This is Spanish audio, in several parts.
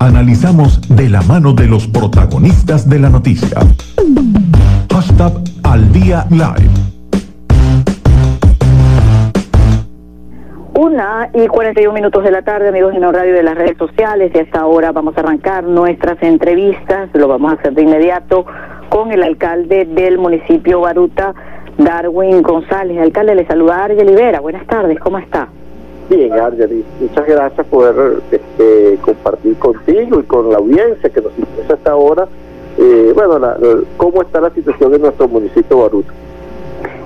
Analizamos de la mano de los protagonistas de la noticia. Hashtag al día live. Una y 41 minutos de la tarde, amigos de No Radio de las redes sociales. Y a esta hora vamos a arrancar nuestras entrevistas. Lo vamos a hacer de inmediato con el alcalde del municipio Baruta, Darwin González. Alcalde, le saluda Argel Olivera. Buenas tardes, ¿cómo está? Bien, Argeli, muchas gracias por este, compartir contigo y con la audiencia que nos interesa hasta ahora. Eh, bueno, cómo está la situación en nuestro municipio Baruta.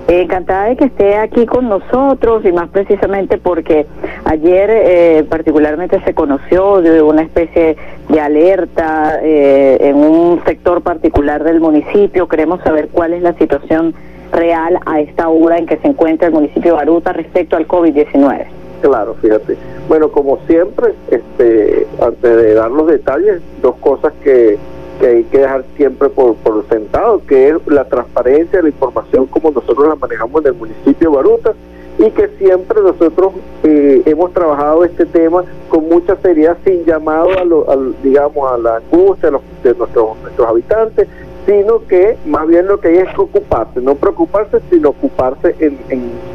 encantada de que esté aquí con nosotros y más precisamente porque ayer eh, particularmente se conoció de una especie de alerta eh, en un sector particular del municipio. Queremos saber cuál es la situación real a esta hora en que se encuentra el municipio de Baruta respecto al COVID-19 claro, fíjate. Bueno, como siempre, este, antes de dar los detalles, dos cosas que, que hay que dejar siempre por, por sentado, que es la transparencia de la información como nosotros la manejamos en el municipio de Baruta y que siempre nosotros eh, hemos trabajado este tema con mucha seriedad sin llamado a, lo, digamos a la angustia de, nuestros, nuestros habitantes sino que más bien lo que hay es ocuparse, no preocuparse, sino ocuparse en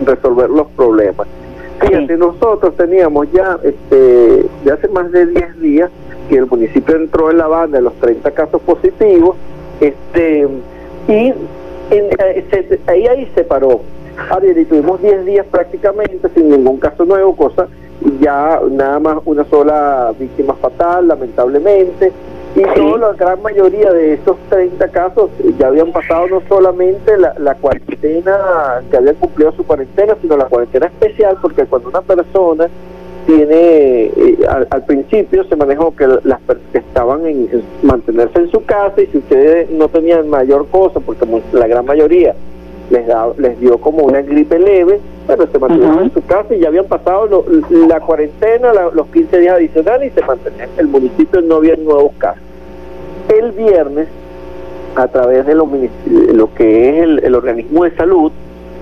resolver los problemas. Fíjate, nosotros teníamos ya, este, de hace más de 10 días, que el municipio entró en la banda de los 30 casos positivos, este, y eh, ahí, ahí se paró. y tuvimos 10 días prácticamente sin ningún caso nuevo, cosa, ya nada más una sola víctima fatal, lamentablemente, y la gran mayoría de esos 30 casos ya habían pasado no solamente la, cuarentena, que habían cumplido su cuarentena, sino la cuarentena especial, porque cuando una persona tiene, eh, al, principio se manejó que las que estaban en, mantenerse en su casa y si ustedes no tenían mayor cosa, porque la gran mayoría les, da, les dio como una gripe leve, pero se mantuvieron en su casa y ya habían pasado la cuarentena, los 15 días adicionales y se mantenían. El municipio no había nuevos casos. El viernes, a través de lo, lo que es el, organismo de salud,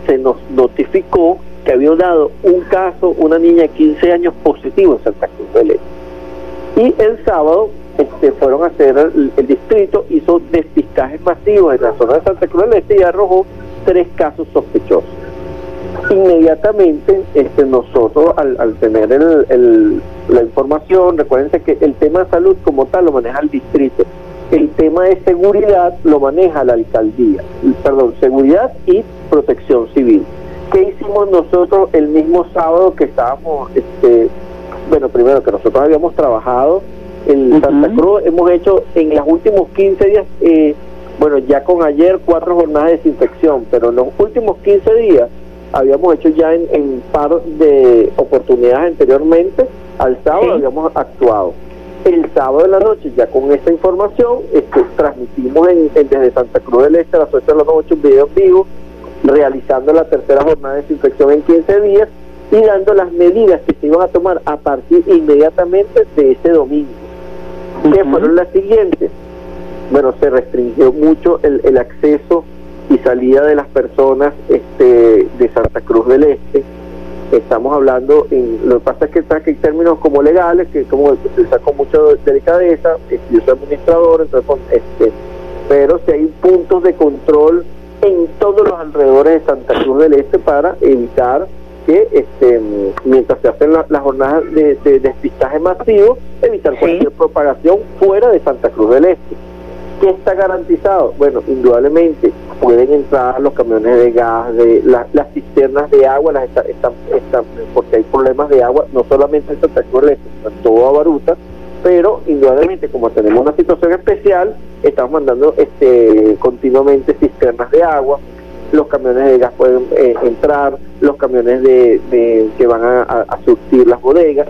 se nos notificó que había dado un caso, una niña de 15 años positivo en Santa Cruz del Este. Y el sábado este, fueron a hacer, el, el, distrito hizo despistajes masivos en la zona de Santa Cruz del Este y arrojó tres casos sospechosos. Inmediatamente este, nosotros al, tener el, la información, recuérdense que el tema de salud como tal lo maneja el distrito, el tema de seguridad lo maneja la alcaldía, perdón, seguridad y protección civil. ¿Qué hicimos nosotros el mismo sábado que estábamos, este, bueno, primero que nosotros habíamos trabajado en Santa Cruz, hemos hecho en los últimos 15 días eh, bueno, ya con ayer cuatro jornadas de desinfección, pero en los últimos 15 días habíamos hecho ya en, par de oportunidades anteriormente, al sábado habíamos actuado. El sábado de la noche, ya con esta información, este, transmitimos en, desde Santa Cruz del Este a las 8 de la noche un video en vivo, realizando la tercera jornada de desinfección en 15 días y dando las medidas que se iban a tomar a partir inmediatamente de ese domingo, que fueron las siguientes bueno, se restringió mucho el, el acceso y salida de las personas este, de Santa Cruz del Este. Estamos hablando, en, lo que pasa es que, hay términos como legales, que como se usa con mucha delicadeza, yo soy administrador, entonces, este, pero si hay puntos de control en todos los alrededores de Santa Cruz del Este para evitar que este, mientras se hacen las jornadas de, despistaje masivo, evitar cualquier propagación fuera de Santa Cruz del Este. ¿Qué está garantizado? Bueno, indudablemente pueden entrar los camiones de gas, de las cisternas de agua, las están, están, porque hay problemas de agua, no solamente en Santa Cruz sino en toda Baruta, pero indudablemente como tenemos una situación especial, estamos mandando este continuamente cisternas de agua, los camiones de gas pueden eh, entrar, los camiones de, que van a, surtir las bodegas,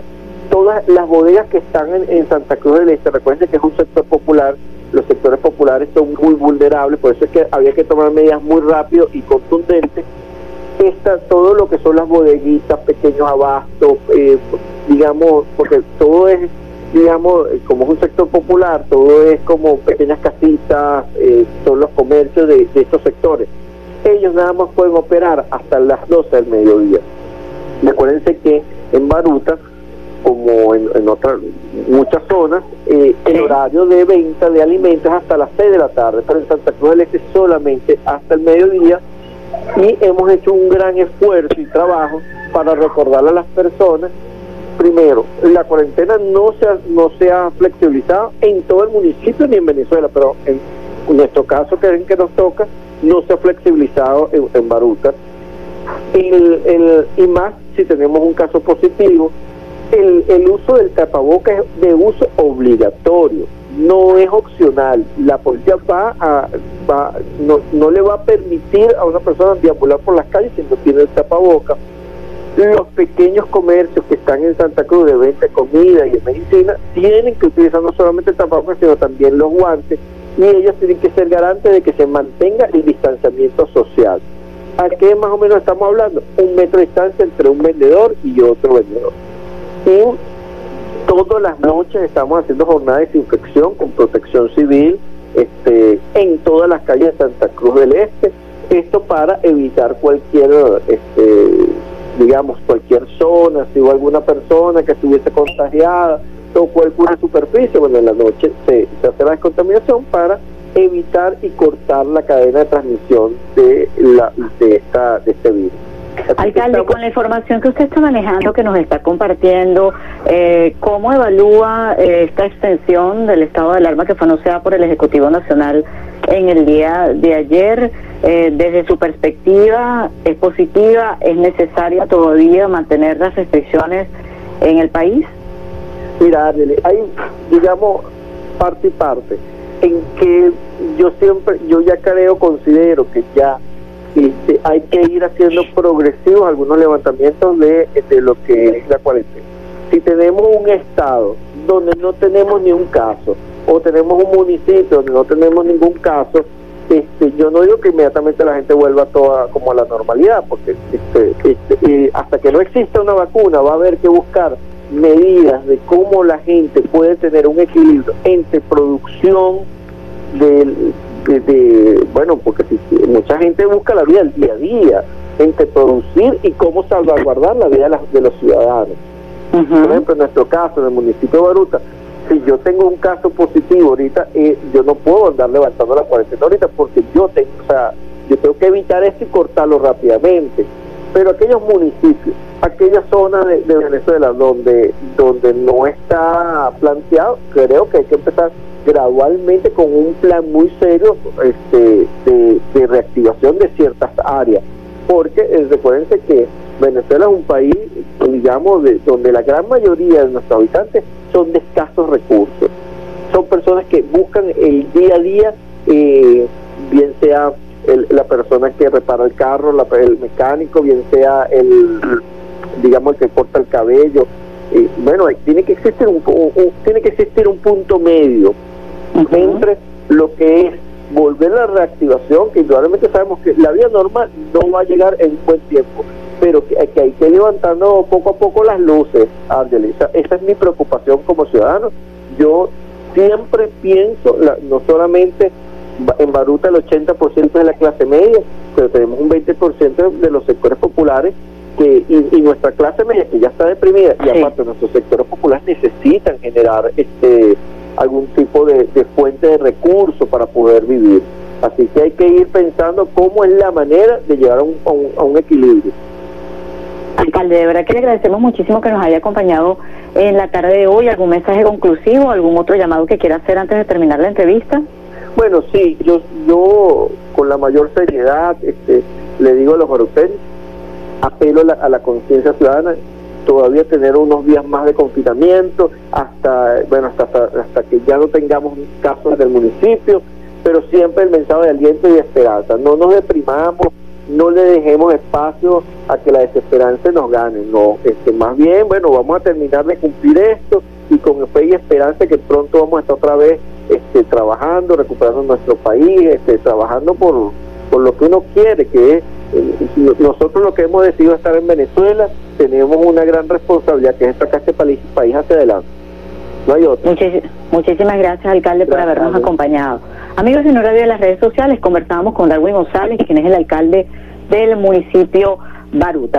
todas las bodegas que están en, en Santa Cruz del Este, recuerden que es un sector popular los sectores populares son muy vulnerables, por eso es que había que tomar medidas muy rápido y contundentes. Esta, todo lo que son las bodeguitas, pequeños abastos, eh, digamos, porque todo es, digamos, eh, como es un sector popular, todo es como pequeñas casitas, eh, son los comercios de, de estos sectores. Ellos nada más pueden operar hasta las 12 del mediodía. Recuérdense que en Baruta como en, otras muchas zonas, eh, el horario de venta de alimentos hasta las 6 de la tarde, pero en Santa Cruz del Este solamente hasta el mediodía y hemos hecho un gran esfuerzo y trabajo para recordarle a las personas primero, la cuarentena no se ha, no se ha flexibilizado en todo el municipio ni en Venezuela, pero en nuestro caso que es que nos toca, no se ha flexibilizado en, en Baruta. El, y más si tenemos un caso positivo, el, el uso del tapabocas es de uso obligatorio, no es opcional. La policía va a, va, no, no le va a permitir a una persona deambular por las calles si no tiene el tapabocas los pequeños comercios que están en Santa Cruz de venta de comida y de medicina tienen que utilizar no solamente el tapabocas, sino también los guantes y ellos tienen que ser garantes de que se mantenga el distanciamiento social. ¿A qué más o menos estamos hablando? Un metro de distancia entre un vendedor y otro vendedor. Y todas las noches estamos haciendo jornadas de desinfección con protección civil este, en todas las calles de Santa Cruz del Este. Esto para evitar cualquier este, digamos, cualquier zona, si hubo alguna persona que estuviese contagiada, tocó alguna superficie, bueno, en la noche se, hace la descontaminación para evitar y cortar la cadena de transmisión de, la, de, esta, de este virus. Alcalde, con la información que usted está manejando, que nos está compartiendo, eh, ¿cómo evalúa eh, esta extensión del estado de alarma que fue anunciada por el Ejecutivo Nacional en el día de ayer? Eh, desde su perspectiva, ¿es positiva? ¿Es necesaria todavía mantener las restricciones en el país? Mira, hay, digamos, parte y parte, en que yo siempre, yo ya creo, considero que ya este, hay que ir haciendo progresivos algunos levantamientos de, de lo que es la cuarentena. Si tenemos un estado donde no tenemos ni un caso, o tenemos un municipio donde no tenemos ningún caso, este, yo no digo que inmediatamente la gente vuelva toda como a la normalidad, porque este, este, hasta que no exista una vacuna va a haber que buscar medidas de cómo la gente puede tener un equilibrio entre producción de, bueno, porque mucha gente busca la vida del día a día, entre producir y cómo salvaguardar la vida de, los ciudadanos. Por ejemplo, en nuestro caso, en el municipio de Baruta, si yo tengo un caso positivo ahorita, eh, yo no puedo andar levantando la cuarentena ahorita porque yo tengo, o sea, yo tengo que evitar esto y cortarlo rápidamente. Pero aquellos municipios, aquellas zonas de, Venezuela donde, donde no está planteado, creo que hay que empezar gradualmente con un plan muy serio este, de, reactivación de ciertas áreas. Porque eh, que Venezuela es un país, digamos, de, donde la gran mayoría de nuestros habitantes son de escasos recursos. Son personas que buscan el día a día, eh, bien sea la persona que repara el carro, el mecánico, bien sea el, digamos, el que corta el cabello. Eh, bueno, tiene que existir un, tiene que existir un punto medio entre lo que es volver a la reactivación, que indudablemente sabemos que la vida normal no va a llegar en un buen tiempo, pero que, hay que ir levantando poco a poco las luces, Angelisa. Esa es mi preocupación como ciudadano. Yo siempre pienso, no solamente en Baruta el 80% de la clase media, pero tenemos un 20% de los sectores populares que y, nuestra clase media que ya está deprimida y aparte nuestros sectores populares necesitan generar este algún tipo de, fuente de recursos para poder vivir. Así que hay que ir pensando cómo es la manera de llegar a un, a un equilibrio. Alcalde, de verdad que le agradecemos muchísimo que nos haya acompañado en la tarde de hoy. ¿Algún mensaje conclusivo, algún otro llamado que quiera hacer antes de terminar la entrevista? Bueno, sí, yo, yo con la mayor seriedad este, le digo a los europeos, apelo a la, conciencia ciudadana, todavía tener unos días más de confinamiento hasta bueno hasta, hasta, que ya no tengamos casos del municipio pero siempre el mensaje de aliento y de esperanza. No nos deprimamos no le dejemos espacio a que la desesperanza nos gane, no, este, más bien, bueno, vamos a terminar de cumplir esto y con fe y esperanza que pronto vamos a estar otra vez este, trabajando, recuperando nuestro país, este, trabajando por, por lo que uno quiere, que es, eh, nosotros lo que hemos decidido estar en Venezuela, tenemos una gran responsabilidad, que es sacar este país, país hacia adelante. No hay otra. muchísimas gracias, alcalde, por habernos acompañado. Amigos y no de las redes sociales, conversamos con Darwin González, quien es el alcalde del municipio Baruta.